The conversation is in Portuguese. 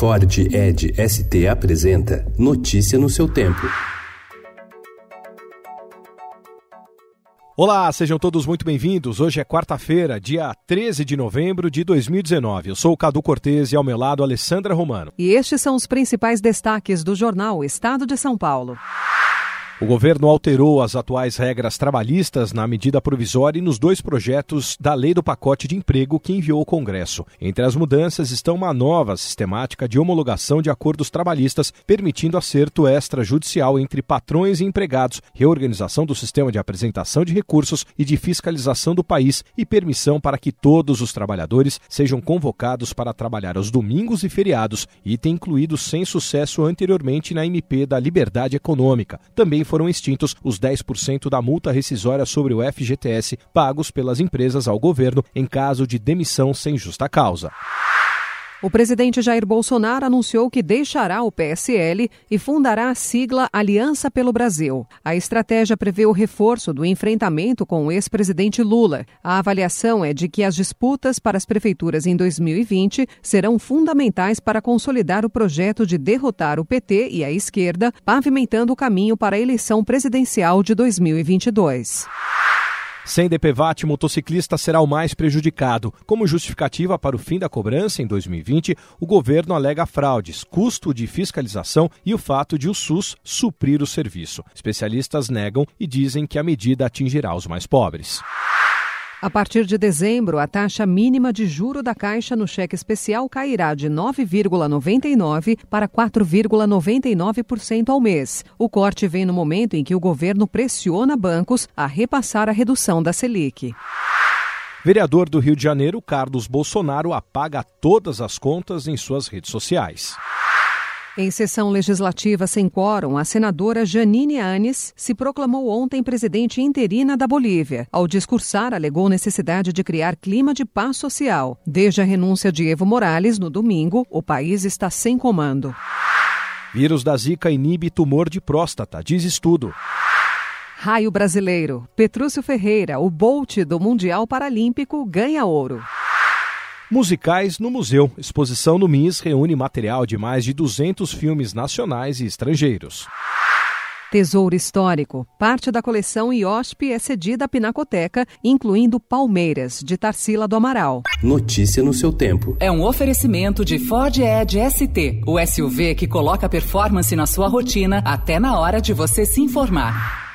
Ford Ed ST apresenta Notícia no seu tempo. Olá, sejam todos muito bem-vindos. Hoje é quarta-feira, dia 13 de novembro de 2019. Eu sou o Cadu Cortez e ao meu lado Alessandra Romano. E estes são os principais destaques do jornal Estado de São Paulo. O governo alterou as atuais regras trabalhistas na medida provisória e nos dois projetos da Lei do Pacote de Emprego que enviou ao Congresso. Entre as mudanças estão uma nova sistemática de homologação de acordos trabalhistas, permitindo acerto extrajudicial entre patrões e empregados, reorganização do sistema de apresentação de recursos e de fiscalização do país e permissão para que todos os trabalhadores sejam convocados para trabalhar aos domingos e feriados, item incluído sem sucesso anteriormente na MP da Liberdade Econômica. Também foram extintos os 10% da multa rescisória sobre o FGTS pagos pelas empresas ao governo em caso de demissão sem justa causa. O presidente Jair Bolsonaro anunciou que deixará o PSL e fundará a sigla Aliança pelo Brasil. A estratégia prevê o reforço do enfrentamento com o ex-presidente Lula. A avaliação é de que as disputas para as prefeituras em 2020 serão fundamentais para consolidar o projeto de derrotar o PT e a esquerda, pavimentando o caminho para a eleição presidencial de 2022. Sem DPVAT, motociclista será o mais prejudicado. Como justificativa para o fim da cobrança em 2020, o governo alega fraudes, custo de fiscalização e o fato de o SUS suprir o serviço. Especialistas negam e dizem que a medida atingirá os mais pobres. A partir de dezembro, a taxa mínima de juro da Caixa no cheque especial cairá de 9,99% para 4,99% ao mês. O corte vem no momento em que o governo pressiona bancos a repassar a redução da Selic. Vereador do Rio de Janeiro, Carlos Bolsonaro, apaga todas as contas em suas redes sociais. Em sessão legislativa sem quórum, a senadora Janine Anes se proclamou ontem presidente interina da Bolívia. Ao discursar, alegou necessidade de criar clima de paz social. Desde a renúncia de Evo Morales no domingo, o país está sem comando. Vírus da Zika inibe tumor de próstata, diz estudo. Raio brasileiro. Petrúcio Ferreira, o Bolt do Mundial Paralímpico, ganha ouro. Musicais no Museu. Exposição no MIS reúne material de mais de 200 filmes nacionais e estrangeiros. Tesouro Histórico. Parte da coleção IOSP é cedida à Pinacoteca, incluindo Palmeiras, de Tarsila do Amaral. Notícia no seu tempo. É um oferecimento de Ford Edge ST, o SUV que coloca performance na sua rotina até na hora de você se informar.